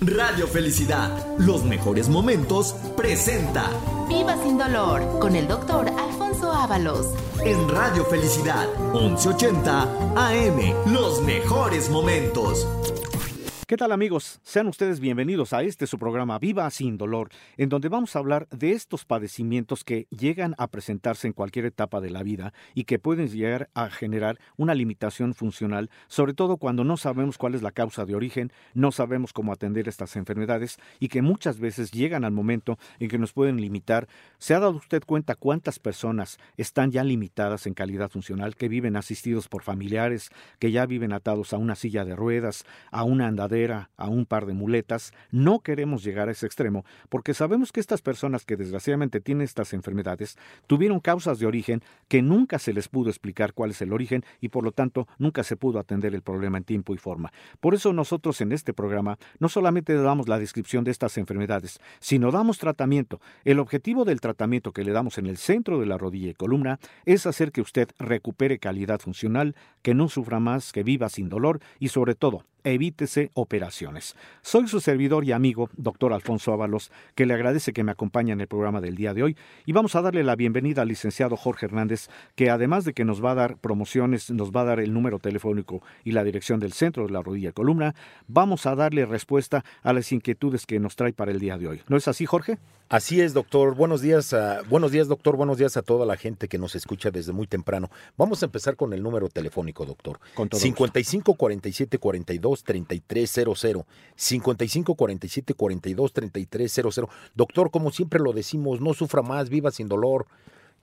Radio Felicidad, los mejores momentos, presenta Viva sin dolor con el doctor Alfonso Ábalos. En Radio Felicidad, 1180 AM, los mejores momentos. ¿Qué tal amigos? Sean ustedes bienvenidos a este su programa Viva sin dolor, en donde vamos a hablar de estos padecimientos que llegan a presentarse en cualquier etapa de la vida y que pueden llegar a generar una limitación funcional, sobre todo cuando no sabemos cuál es la causa de origen, no sabemos cómo atender estas enfermedades y que muchas veces llegan al momento en que nos pueden limitar. ¿Se ha dado usted cuenta cuántas personas están ya limitadas en calidad funcional, que viven asistidos por familiares, que ya viven atados a una silla de ruedas, a una andadera? A un par de muletas, no queremos llegar a ese extremo porque sabemos que estas personas que desgraciadamente tienen estas enfermedades tuvieron causas de origen que nunca se les pudo explicar cuál es el origen y por lo tanto nunca se pudo atender el problema en tiempo y forma. Por eso nosotros en este programa no solamente damos la descripción de estas enfermedades, sino damos tratamiento. El objetivo del tratamiento que le damos en el centro de la rodilla y columna es hacer que usted recupere calidad funcional, que no sufra más, que viva sin dolor y sobre todo evítese operaciones. Soy su servidor y amigo, doctor Alfonso Ábalos, que le agradece que me acompañe en el programa del día de hoy y vamos a darle la bienvenida al licenciado Jorge Hernández, que además de que nos va a dar promociones, nos va a dar el número telefónico y la dirección del centro de la rodilla columna, vamos a darle respuesta a las inquietudes que nos trae para el día de hoy. ¿No es así, Jorge? Así es, doctor. Buenos días, a, buenos días, doctor. Buenos días a toda la gente que nos escucha desde muy temprano. Vamos a empezar con el número telefónico, doctor. Con todo 55 47 42 3300. 55 47 42 3300. Doctor, como siempre lo decimos, no sufra más, viva sin dolor.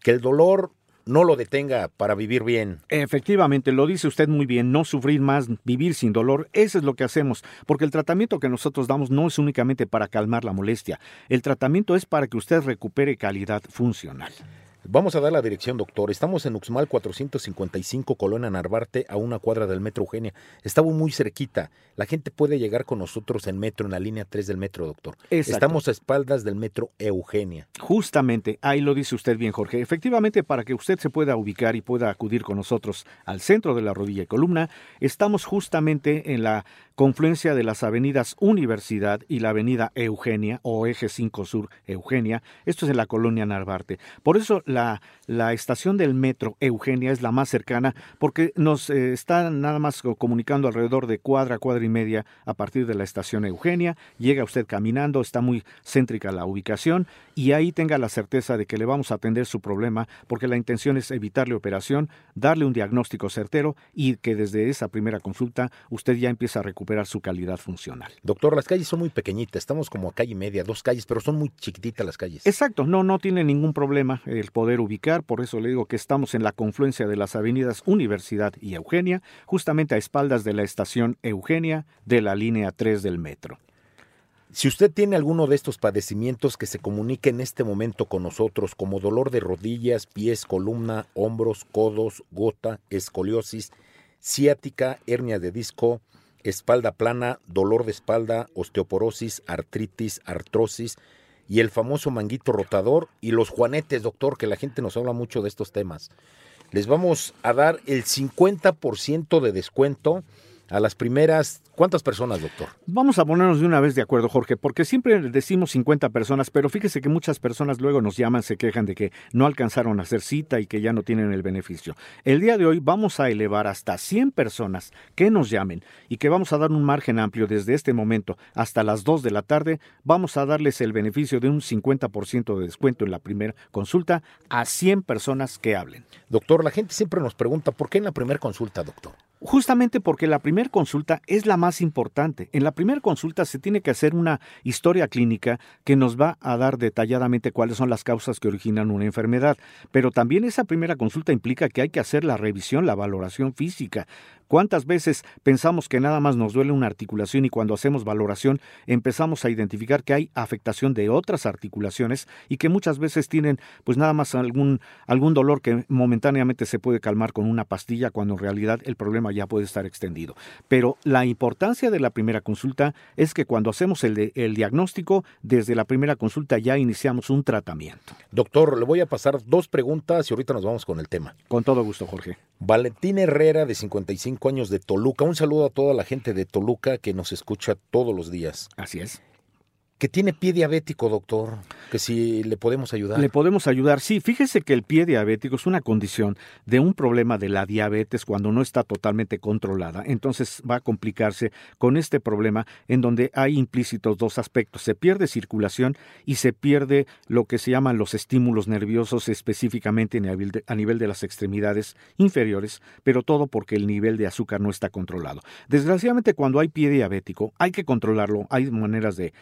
Que el dolor no lo detenga para vivir bien. Efectivamente, lo dice usted muy bien, no sufrir más, vivir sin dolor, eso es lo que hacemos, porque el tratamiento que nosotros damos no es únicamente para calmar la molestia, el tratamiento es para que usted recupere calidad funcional. Vamos a dar la dirección, doctor. Estamos en Uxmal 455, Colonia Narvarte, a una cuadra del Metro Eugenia. Estamos muy cerquita. La gente puede llegar con nosotros en metro, en la línea 3 del metro, doctor. Exacto. Estamos a espaldas del Metro Eugenia. Justamente, ahí lo dice usted bien, Jorge. Efectivamente, para que usted se pueda ubicar y pueda acudir con nosotros al centro de la rodilla y columna, estamos justamente en la confluencia de las avenidas Universidad y la avenida Eugenia o Eje 5 Sur Eugenia. Esto es en la colonia Narvarte. Por eso la, la estación del metro Eugenia es la más cercana porque nos eh, está nada más comunicando alrededor de cuadra, cuadra y media a partir de la estación Eugenia. Llega usted caminando, está muy céntrica la ubicación y ahí tenga la certeza de que le vamos a atender su problema porque la intención es evitarle operación, darle un diagnóstico certero y que desde esa primera consulta usted ya empieza a recuperar su calidad funcional. Doctor, las calles son muy pequeñitas, estamos como a calle media, dos calles, pero son muy chiquititas las calles. Exacto, no, no tiene ningún problema el poder ubicar, por eso le digo que estamos en la confluencia de las avenidas Universidad y Eugenia, justamente a espaldas de la estación Eugenia de la línea 3 del metro. Si usted tiene alguno de estos padecimientos que se comunique en este momento con nosotros, como dolor de rodillas, pies, columna, hombros, codos, gota, escoliosis, ciática, hernia de disco, espalda plana, dolor de espalda, osteoporosis, artritis, artrosis y el famoso manguito rotador y los juanetes, doctor, que la gente nos habla mucho de estos temas. Les vamos a dar el 50% de descuento a las primeras, ¿cuántas personas, doctor? Vamos a ponernos de una vez de acuerdo, Jorge, porque siempre decimos 50 personas, pero fíjese que muchas personas luego nos llaman, se quejan de que no alcanzaron a hacer cita y que ya no tienen el beneficio. El día de hoy vamos a elevar hasta 100 personas que nos llamen y que vamos a dar un margen amplio desde este momento hasta las 2 de la tarde. Vamos a darles el beneficio de un 50% de descuento en la primera consulta a 100 personas que hablen. Doctor, la gente siempre nos pregunta, ¿por qué en la primera consulta, doctor? Justamente porque la primera consulta es la más importante. En la primera consulta se tiene que hacer una historia clínica que nos va a dar detalladamente cuáles son las causas que originan una enfermedad. Pero también esa primera consulta implica que hay que hacer la revisión, la valoración física. ¿Cuántas veces pensamos que nada más nos duele una articulación y cuando hacemos valoración empezamos a identificar que hay afectación de otras articulaciones y que muchas veces tienen pues nada más algún, algún dolor que momentáneamente se puede calmar con una pastilla cuando en realidad el problema ya puede estar extendido. Pero la importancia de la primera consulta es que cuando hacemos el, de, el diagnóstico, desde la primera consulta ya iniciamos un tratamiento. Doctor, le voy a pasar dos preguntas y ahorita nos vamos con el tema. Con todo gusto, Jorge. Valentín Herrera, de 55 45 años de Toluca. Un saludo a toda la gente de Toluca que nos escucha todos los días. Así es que tiene pie diabético, doctor, que si le podemos ayudar. Le podemos ayudar, sí. Fíjese que el pie diabético es una condición de un problema de la diabetes cuando no está totalmente controlada. Entonces va a complicarse con este problema en donde hay implícitos dos aspectos. Se pierde circulación y se pierde lo que se llaman los estímulos nerviosos específicamente a nivel de las extremidades inferiores, pero todo porque el nivel de azúcar no está controlado. Desgraciadamente cuando hay pie diabético hay que controlarlo, hay maneras de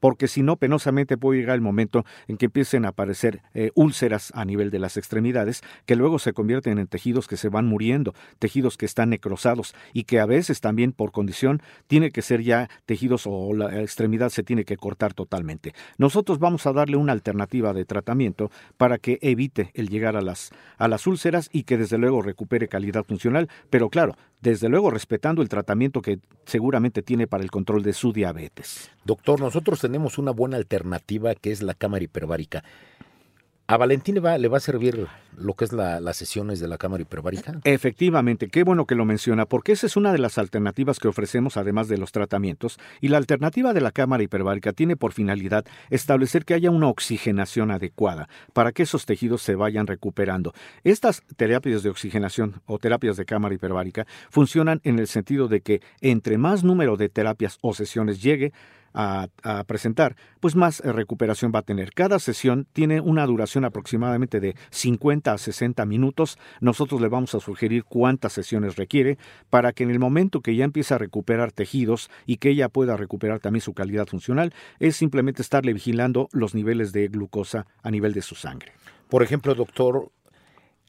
porque si no, penosamente puede llegar el momento en que empiecen a aparecer eh, úlceras a nivel de las extremidades, que luego se convierten en tejidos que se van muriendo, tejidos que están necrosados y que a veces también por condición tiene que ser ya tejidos o la extremidad se tiene que cortar totalmente. Nosotros vamos a darle una alternativa de tratamiento para que evite el llegar a las, a las úlceras y que desde luego recupere calidad funcional, pero claro, desde luego respetando el tratamiento que seguramente tiene para el control de su diabetes. Doctor, nosotros tenemos una buena alternativa que es la cámara hiperbárica. ¿A Valentín le va, le va a servir lo que es la, las sesiones de la cámara hiperbárica? Efectivamente, qué bueno que lo menciona, porque esa es una de las alternativas que ofrecemos además de los tratamientos, y la alternativa de la cámara hiperbárica tiene por finalidad establecer que haya una oxigenación adecuada para que esos tejidos se vayan recuperando. Estas terapias de oxigenación o terapias de cámara hiperbárica funcionan en el sentido de que entre más número de terapias o sesiones llegue, a, presentar, pues más eh, recuperación va a tener. Cada sesión tiene una duración aproximadamente de 50 a 60 minutos. Nosotros le vamos a sugerir cuántas sesiones requiere para que en el momento que ya empiece a recuperar tejidos y que ella pueda recuperar también su calidad funcional, es simplemente estarle vigilando los niveles de glucosa a nivel de su sangre. Por ejemplo, doctor,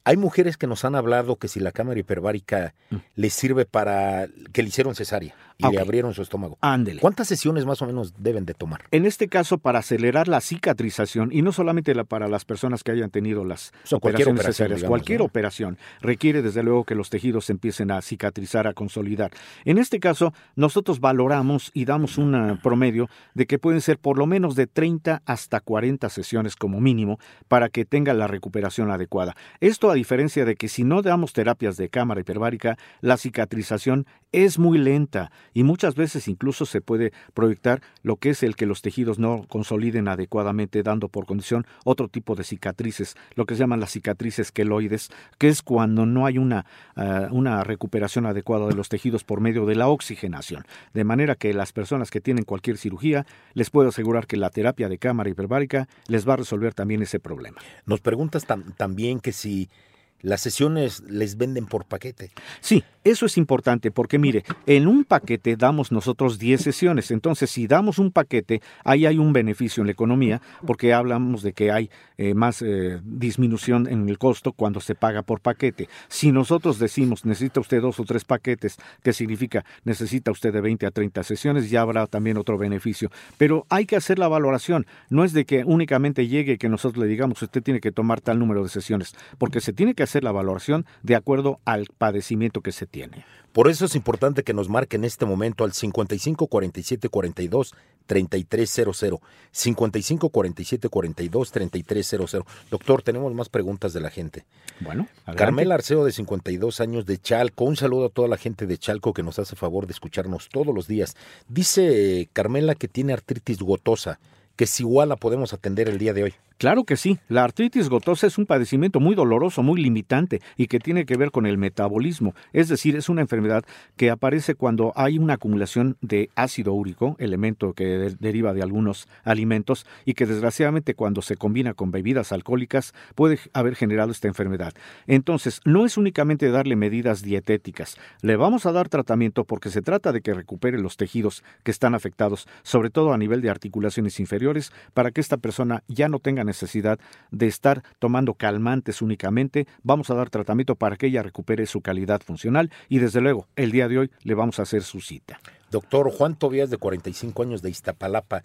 hay mujeres que nos han hablado que si la cámara hiperbárica mm. les sirve para que le hicieron cesárea y le abrieron su estómago. Ándele. ¿Cuántas sesiones más o menos deben de tomar? En este caso, para acelerar la cicatrización, y no solamente la, para las personas que hayan tenido las operaciones cesáreas, cualquier operación requiere desde luego que los tejidos empiecen a cicatrizar, a consolidar. En este caso, nosotros valoramos y damos un promedio de que pueden ser por lo menos de 30 hasta 40 sesiones como mínimo para que tenga la recuperación adecuada. Esto diferencia de que si no damos terapias de cámara hiperbárica, la cicatrización es muy lenta y muchas veces incluso se puede proyectar lo que es el que los tejidos no consoliden adecuadamente, dando por condición otro tipo de cicatrices, lo que se llaman las cicatrices queloides, que es cuando no hay una, ah, una recuperación adecuada de los tejidos por medio de la oxigenación. De manera que las personas que tienen cualquier cirugía, les puedo asegurar que la terapia de cámara hiperbárica les va a resolver también ese problema. Nos preguntas también que si las sesiones les venden por paquete. Sí, eso es importante porque mire, en un paquete damos nosotros 10 sesiones, entonces si damos un paquete, ahí hay un beneficio en la economía porque hablamos de que hay eh, más eh, disminución en el costo cuando se paga por paquete. Si nosotros decimos necesita usted dos o tres paquetes, que significa necesita usted de 20 a 30 sesiones, ya habrá también otro beneficio. Pero hay que hacer la valoración, no es de que únicamente llegue que nosotros le digamos usted tiene que tomar tal número de sesiones, porque se tiene que hacer la valoración de acuerdo al padecimiento que se tiene. Por eso es importante que nos marque en este momento al 55 47 42 3300. 55 47 42 3300. Doctor, tenemos más preguntas de la gente. Bueno, Carmela Arceo, de 52 años de Chalco. Un saludo a toda la gente de Chalco que nos hace favor de escucharnos todos los días. Dice Carmela que tiene artritis gotosa, que si igual la podemos atender el día de hoy. Claro que sí. La artritis gotosa es un padecimiento muy doloroso, muy limitante y que tiene que ver con el metabolismo. Es decir, es una enfermedad que aparece cuando hay una acumulación de ácido úrico, elemento que deriva de algunos alimentos y que desgraciadamente cuando se combina con bebidas alcohólicas puede haber generado esta enfermedad. Entonces, no es únicamente darle medidas dietéticas. Le vamos a dar tratamiento porque se trata de que recupere los tejidos que están afectados, sobre todo a nivel de articulaciones inferiores, para que esta persona ya no tenga necesidad de estar tomando calmantes únicamente. Vamos a dar tratamiento para que ella recupere su calidad funcional y desde luego el día de hoy le vamos a hacer su cita. Doctor Juan Tobías, de 45 años de Iztapalapa,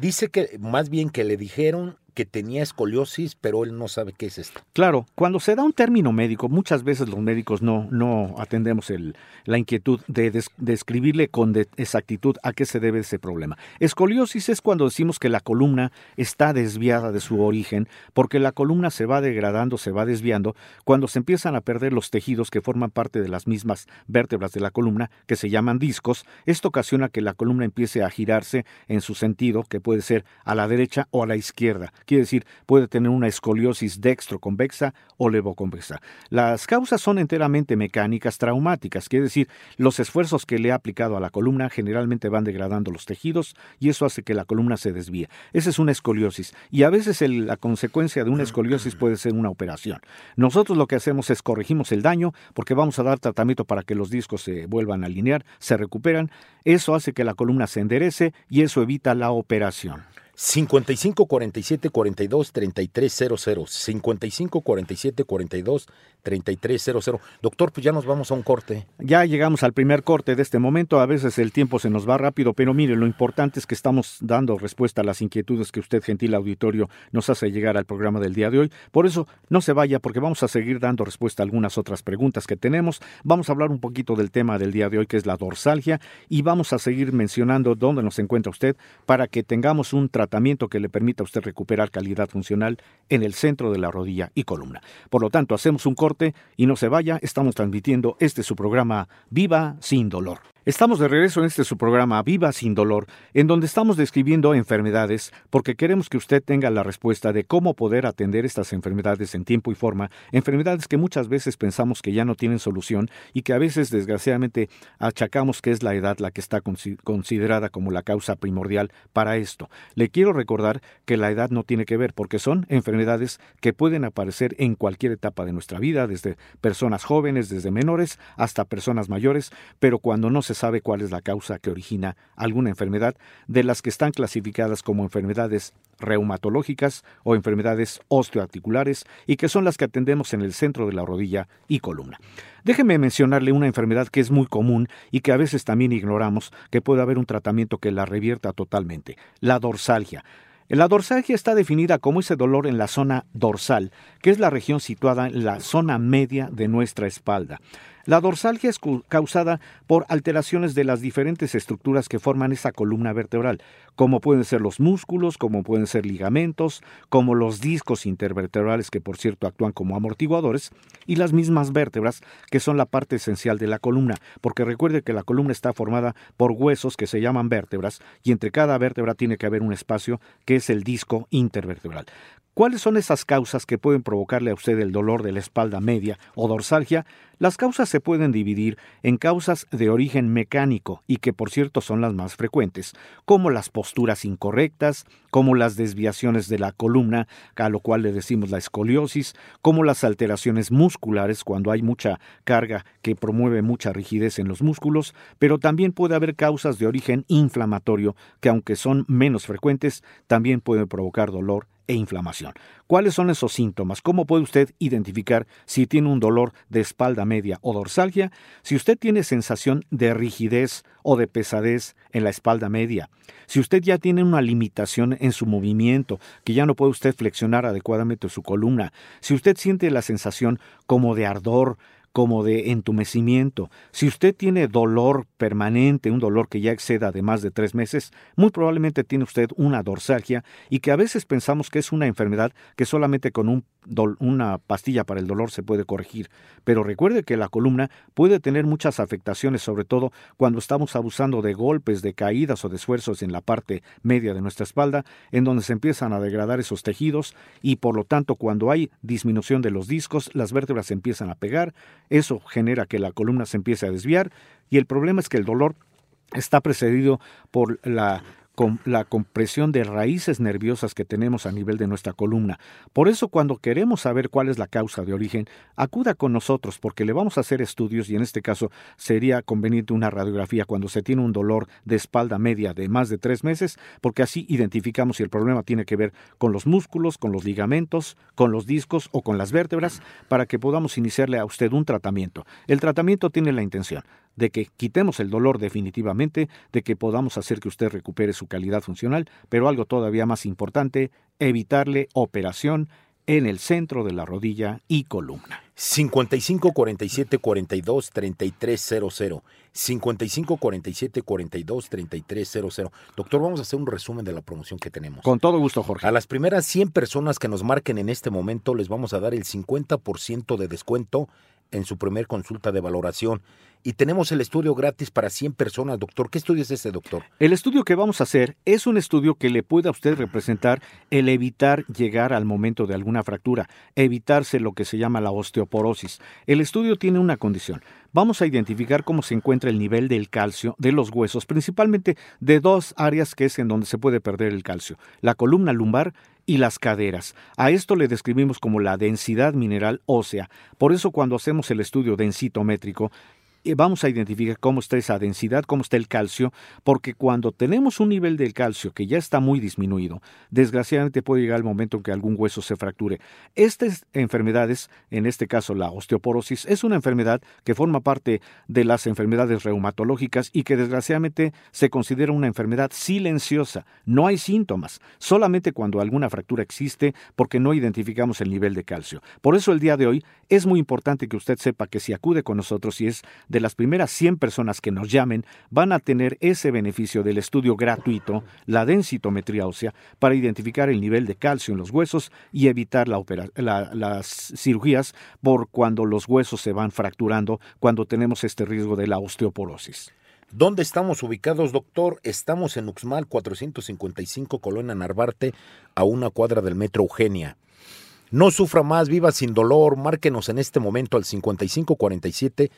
Dice que más bien que le dijeron que tenía escoliosis, pero él no sabe qué es esto. Claro, cuando se da un término médico, muchas veces los médicos no, no atendemos el, la inquietud de describirle con exactitud a qué se debe ese problema. Escoliosis es cuando decimos que la columna está desviada de su origen, porque la columna se va degradando, se va desviando, cuando se empiezan a perder los tejidos que forman parte de las mismas vértebras de la columna, que se llaman discos. Esto ocasiona que la columna empiece a girarse en su sentido, que puede ser a la derecha o a la izquierda quiere decir, puede tener una escoliosis dextroconvexa o levoconvexa. Las causas son enteramente mecánicas traumáticas, quiere decir, los esfuerzos que le ha aplicado a la columna generalmente van degradando los tejidos y eso hace que la columna se desvíe. Esa es una escoliosis y a veces la consecuencia de una escoliosis puede ser una operación. Nosotros lo que hacemos es corregimos el daño porque vamos a dar tratamiento para que los discos se vuelvan a alinear, se recuperan. Eso hace que la columna se enderece y eso evita la operación. 55 47 42 3300 55 47 42 3300 Doctor, pues ya nos vamos a un corte. Ya llegamos al primer corte de este momento. A veces el tiempo se nos va rápido, pero mire, lo importante es que estamos dando respuesta a las inquietudes que usted, gentil auditorio, nos hace llegar al programa del día de hoy. Por eso, no se vaya, porque vamos a seguir dando respuesta a algunas otras preguntas que tenemos. Vamos a hablar un poquito del tema del día de hoy, que es la dorsalgia, y vamos a seguir mencionando dónde nos encuentra usted para que tengamos un tratamiento que le permita a usted recuperar calidad funcional en el centro de la rodilla y columna. Por lo tanto, hacemos un corte y no se vaya, estamos transmitiendo este su programa Viva sin dolor. Estamos de regreso en este su programa Viva sin dolor, en donde estamos describiendo enfermedades porque queremos que usted tenga la respuesta de cómo poder atender estas enfermedades en tiempo y forma, enfermedades que muchas veces pensamos que ya no tienen solución y que a veces desgraciadamente achacamos que es la edad la que está considerada como la causa primordial para esto. Le quiero recordar que la edad no tiene que ver porque son enfermedades que pueden aparecer en cualquier etapa de nuestra vida, desde personas jóvenes, desde menores hasta personas mayores, pero cuando no se sabe cuál es la causa que origina alguna enfermedad de las que están clasificadas como enfermedades reumatológicas o enfermedades osteoarticulares y que son las que atendemos en el centro de la rodilla y columna. Déjeme mencionarle una enfermedad que es muy común y que a veces también ignoramos que puede haber un tratamiento que la revierta totalmente, la dorsalgia. La dorsalgia está definida como ese dolor en la zona dorsal, que es la región situada en la zona media de nuestra espalda. La dorsalgia es causada por alteraciones de las diferentes estructuras que forman esa columna vertebral, como pueden ser los músculos, como pueden ser ligamentos, como los discos intervertebrales que por cierto actúan como amortiguadores, y las mismas vértebras que son la parte esencial de la columna, porque recuerde que la columna está formada por huesos que se llaman vértebras y entre cada vértebra tiene que haber un espacio que es el disco intervertebral. ¿Cuáles son esas causas que pueden provocarle a usted el dolor de la espalda media o dorsalgia? Las causas se pueden dividir en causas de origen mecánico y que por cierto son las más frecuentes, como las posturas incorrectas, como las desviaciones de la columna, a lo cual le decimos la escoliosis, como las alteraciones musculares cuando hay mucha carga que promueve mucha rigidez en los músculos, pero también puede haber causas de origen inflamatorio que aunque son menos frecuentes, también pueden provocar dolor e inflamación. ¿Cuáles son esos síntomas? ¿Cómo puede usted identificar si tiene un dolor de espalda media o dorsalgia? Si usted tiene sensación de rigidez o de pesadez en la espalda media, si usted ya tiene una limitación en su movimiento, que ya no puede usted flexionar adecuadamente su columna, si usted siente la sensación como de ardor, como de entumecimiento. Si usted tiene dolor permanente, un dolor que ya exceda de más de tres meses, muy probablemente tiene usted una dorsalgia y que a veces pensamos que es una enfermedad que solamente con un una pastilla para el dolor se puede corregir. Pero recuerde que la columna puede tener muchas afectaciones, sobre todo cuando estamos abusando de golpes, de caídas o de esfuerzos en la parte media de nuestra espalda, en donde se empiezan a degradar esos tejidos y por lo tanto cuando hay disminución de los discos, las vértebras empiezan a pegar, eso genera que la columna se empiece a desviar y el problema es que el dolor está precedido por la con la compresión de raíces nerviosas que tenemos a nivel de nuestra columna. Por eso cuando queremos saber cuál es la causa de origen, acuda con nosotros porque le vamos a hacer estudios y en este caso sería conveniente una radiografía cuando se tiene un dolor de espalda media de más de tres meses, porque así identificamos si el problema tiene que ver con los músculos, con los ligamentos, con los discos o con las vértebras, para que podamos iniciarle a usted un tratamiento. El tratamiento tiene la intención de que quitemos el dolor definitivamente, de que podamos hacer que usted recupere su calidad funcional, pero algo todavía más importante, evitarle operación en el centro de la rodilla y columna. 55 47 42 33 00. 55 47 42 33 00. Doctor, vamos a hacer un resumen de la promoción que tenemos. Con todo gusto, Jorge. A las primeras 100 personas que nos marquen en este momento les vamos a dar el 50% de descuento en su primer consulta de valoración. Y tenemos el estudio gratis para 100 personas, doctor. ¿Qué estudio es ese, doctor? El estudio que vamos a hacer es un estudio que le puede a usted representar el evitar llegar al momento de alguna fractura, evitarse lo que se llama la osteoporosis. El estudio tiene una condición. Vamos a identificar cómo se encuentra el nivel del calcio de los huesos, principalmente de dos áreas que es en donde se puede perder el calcio, la columna lumbar y las caderas. A esto le describimos como la densidad mineral ósea. Por eso cuando hacemos el estudio densitométrico, vamos a identificar cómo está esa densidad, cómo está el calcio, porque cuando tenemos un nivel del calcio que ya está muy disminuido, desgraciadamente puede llegar el momento en que algún hueso se fracture. Estas enfermedades, en este caso la osteoporosis, es una enfermedad que forma parte de las enfermedades reumatológicas y que desgraciadamente se considera una enfermedad silenciosa. No hay síntomas, solamente cuando alguna fractura existe porque no identificamos el nivel de calcio. Por eso el día de hoy es muy importante que usted sepa que si acude con nosotros y es las primeras 100 personas que nos llamen, van a tener ese beneficio del estudio gratuito, la densitometría ósea, para identificar el nivel de calcio en los huesos y evitar las cirugías por cuando los huesos se van fracturando, cuando tenemos este riesgo de la osteoporosis. ¿Dónde estamos ubicados, doctor? Estamos en Uxmal 455, Colonia Narvarte, a una cuadra del Metro Eugenia. No sufra más, viva sin dolor, márquenos en este momento al 5547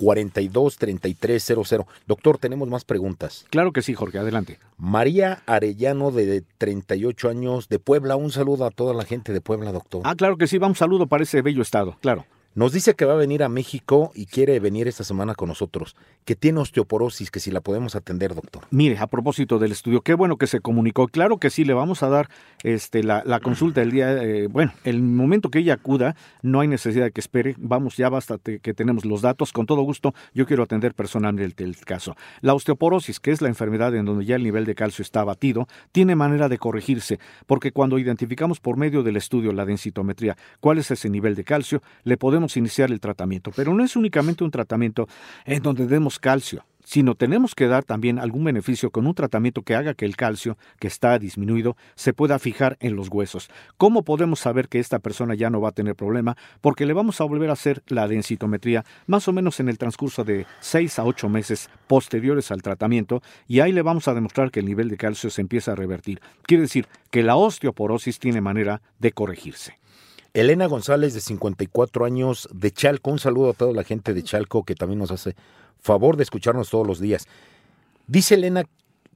423300. Doctor, tenemos más preguntas. Claro que sí, Jorge, adelante. María Arellano, de 38 años, de Puebla. Un saludo a toda la gente de Puebla, doctor. Ah, claro que sí, vamos un saludo para ese bello estado, claro. Nos dice que va a venir a México y quiere venir esta semana con nosotros, que tiene osteoporosis, que si la podemos atender, doctor. Mire, a propósito del estudio, qué bueno que se comunicó. Claro que sí, le vamos a dar este, la, consulta el día, eh, bueno, el momento que ella acuda, no hay necesidad de que espere, vamos, ya basta que tenemos los datos, con todo gusto, yo quiero atender personalmente el, el caso. La osteoporosis, que es la enfermedad en donde ya el nivel de calcio está abatido, tiene manera de corregirse, porque cuando identificamos por medio del estudio la densitometría cuál es ese nivel de calcio, le podemos iniciar el tratamiento. Pero no es únicamente un tratamiento en donde demos calcio, sino tenemos que dar también algún beneficio con un tratamiento que haga que el calcio, que está disminuido, se pueda fijar en los huesos. ¿Cómo podemos saber que esta persona ya no va a tener problema? Porque le vamos a volver a hacer la densitometría más o menos en el transcurso de 6 a 8 meses posteriores al tratamiento y ahí le vamos a demostrar que el nivel de calcio se empieza a revertir. Quiere decir que la osteoporosis tiene manera de corregirse. Elena González, de 54 años, de Chalco. Un saludo a toda la gente de Chalco que también nos hace favor de escucharnos todos los días. Dice Elena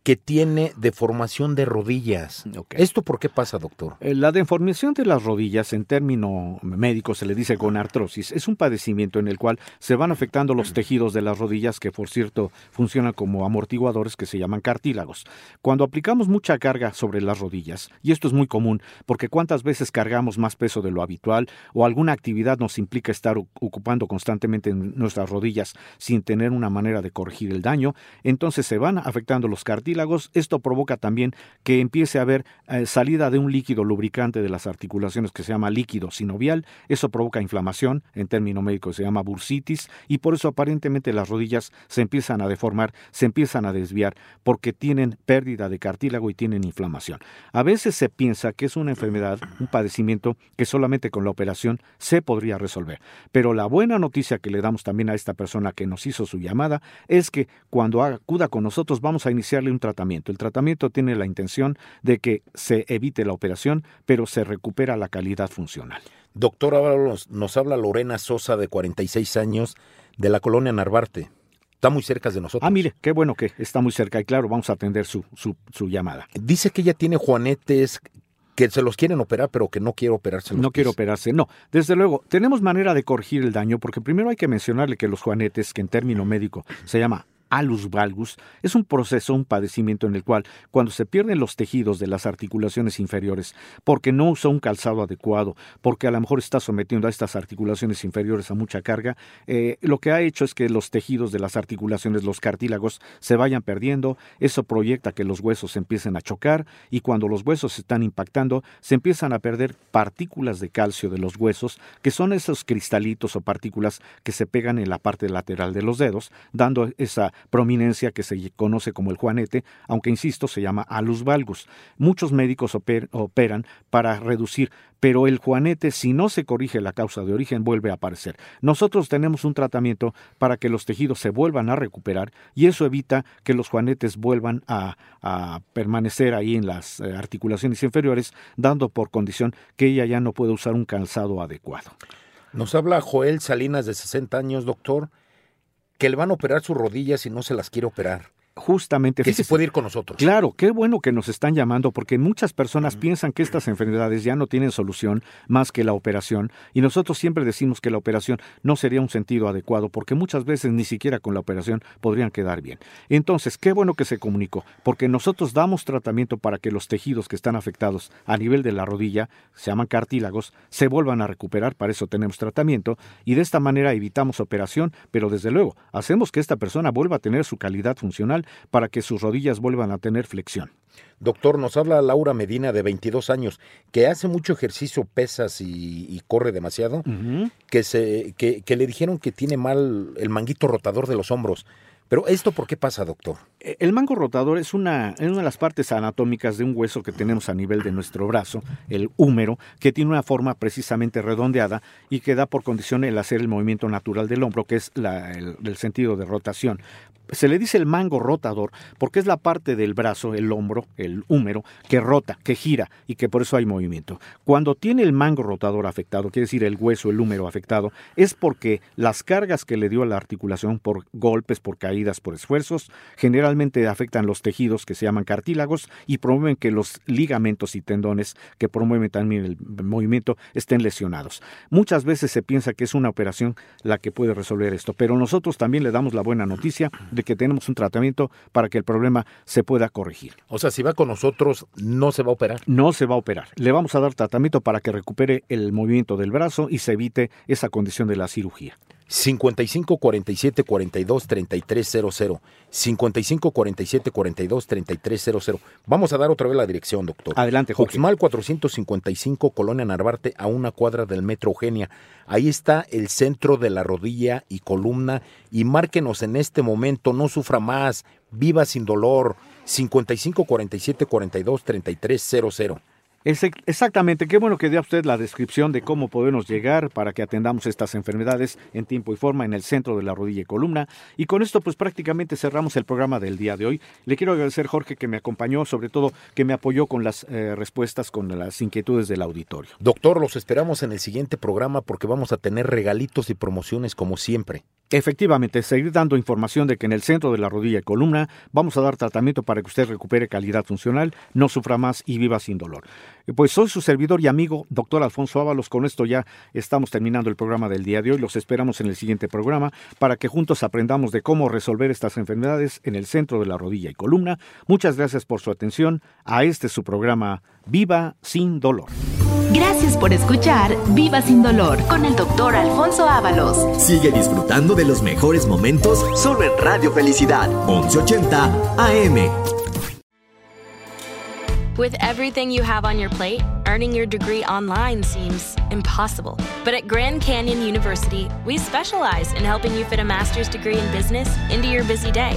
que tiene deformación de rodillas. ¿Esto por qué pasa, doctor? Eh, la deformación de las rodillas, en término médico se le dice gonartrosis, es un padecimiento en el cual se van afectando los tejidos de las rodillas que, por cierto, funcionan como amortiguadores que se llaman cartílagos. Cuando aplicamos mucha carga sobre las rodillas, y esto es muy común, porque cuántas veces cargamos más peso de lo habitual o alguna actividad nos implica estar ocupando constantemente nuestras rodillas sin tener una manera de corregir el daño, entonces se van afectando los cartílagos esto provoca también que empiece a haber eh, salida de un líquido lubricante de las articulaciones que se llama líquido sinovial. Eso provoca inflamación, en término médico se llama bursitis, y por eso aparentemente las rodillas se empiezan a deformar, se empiezan a desviar, porque tienen pérdida de cartílago y tienen inflamación. A veces se piensa que es una enfermedad, un padecimiento que solamente con la operación se podría resolver. Pero la buena noticia que le damos también a esta persona que nos hizo su llamada es que cuando acuda con nosotros vamos a iniciarle un tratamiento. El tratamiento tiene la intención de que se evite la operación, pero se recupera la calidad funcional. Doctor, ahora nos, habla Lorena Sosa, de 46 años, de la colonia Narvarte. Está muy cerca de nosotros. Ah, mire, qué bueno que está muy cerca y claro, vamos a atender su, su, su llamada. Dice que ella tiene juanetes que se los quieren operar, pero que no quiere operarse. no quiere operarse, no. Desde luego, tenemos manera de corregir el daño, porque primero hay que mencionarle que los juanetes, que en término médico se llama alus valgus, es un proceso, un padecimiento en el cual cuando se pierden los tejidos de las articulaciones inferiores, porque no usa un calzado adecuado, porque a lo mejor está sometiendo a estas articulaciones inferiores a mucha carga, eh, lo que ha hecho es que los tejidos de las articulaciones, los cartílagos, se vayan perdiendo, eso proyecta que los huesos empiecen a chocar y cuando los huesos están impactando, se empiezan a perder partículas de calcio de los huesos, que son esos cristalitos o partículas que se pegan en la parte lateral de los dedos, dando esa prominencia que se conoce como el juanete, aunque insisto, se llama alus valgus. Muchos médicos operan para reducir pero el juanete, si no se corrige la causa de origen, vuelve a aparecer. Nosotros tenemos un tratamiento para que los tejidos se vuelvan a recuperar y eso evita que los juanetes vuelvan a, permanecer ahí en las eh, articulaciones inferiores, dando por condición que ella ya no puede usar un calzado adecuado. Nos habla Joel Salinas de 60 años, doctor, que le van a operar sus rodillas y no se las quiere operar justamente. Que se puede ir con nosotros. Claro, qué bueno que nos están llamando porque muchas personas piensan que estas enfermedades ya no tienen solución más que la operación y nosotros siempre decimos que la operación no sería un sentido adecuado porque muchas veces ni siquiera con la operación podrían quedar bien. Entonces, qué bueno que se comunicó porque nosotros damos tratamiento para que los tejidos que están afectados a nivel de la rodilla, se llaman cartílagos, se vuelvan a recuperar, para eso tenemos tratamiento y de esta manera evitamos operación, pero desde luego hacemos que esta persona vuelva a tener su calidad funcional para que sus rodillas vuelvan a tener flexión. Doctor, nos habla Laura Medina de 22 años, que hace mucho ejercicio, pesas y, corre demasiado, que, se, que le dijeron que tiene mal el manguito rotador de los hombros. Pero ¿esto por qué pasa, doctor? E, el mango rotador es una, una de las partes anatómicas de un hueso que tenemos a nivel de nuestro brazo, el húmero, que tiene una forma precisamente redondeada y que da por condición el hacer el movimiento natural del hombro, que es el sentido de rotación se le dice el mango rotador porque es la parte del brazo, el hombro, el húmero, que rota, que gira y que por eso hay movimiento. Cuando tiene el mango rotador afectado, quiere decir el hueso, el húmero afectado, es porque las cargas que le dio a la articulación por golpes, por caídas, por esfuerzos, generalmente afectan los tejidos que se llaman cartílagos y promueven que los ligamentos y tendones que promueven también el movimiento estén lesionados. Muchas veces se piensa que es una operación la que puede resolver esto, pero nosotros también le damos la buena noticia de que tenemos un tratamiento para que el problema se pueda corregir. O sea, si va con nosotros, no se va a operar. No se va a operar. Le vamos a dar tratamiento para que recupere el movimiento del brazo y se evite esa condición de la cirugía. 55 47 42 33 00. 55 47 42 33 00. Vamos a dar otra vez la dirección, doctor. Adelante, Jorge. Uxmal 455, Colonia Narvarte, a una cuadra del Metro Eugenia. Ahí está el centro de la rodilla y columna. Y márquenos en este momento, no sufra más, viva sin dolor. 55 47 42 33 00 exactamente, qué bueno que dé usted la descripción de cómo podemos llegar para que atendamos estas enfermedades en tiempo y forma en el centro de la rodilla y columna. Y con esto pues prácticamente cerramos el programa del día de hoy. Le quiero agradecer Jorge que me acompañó, sobre todo que me apoyó con las eh, respuestas, con las inquietudes del auditorio. Doctor, los esperamos en el siguiente programa porque vamos a tener regalitos y promociones como siempre. Efectivamente, seguir dando información de que en el centro de la rodilla y columna vamos a dar tratamiento para que usted recupere calidad funcional, no sufra más y viva sin dolor. Pues soy su servidor y amigo, doctor Alfonso Ábalos. Con esto ya estamos terminando el programa del día de hoy. Los esperamos en el siguiente programa para que juntos aprendamos de cómo resolver estas enfermedades en el centro de la rodilla y columna. Muchas gracias por su atención a este su programa Viva sin dolor. Gracias por escuchar Viva sin dolor con el doctor Alfonso Ábalos. Sigue disfrutando de los mejores momentos solo en Radio Felicidad 1180 AM. With everything you have on your plate, earning your degree online seems impossible. But at Grand Canyon University, we specialize in helping you fit a master's degree in business into your busy day.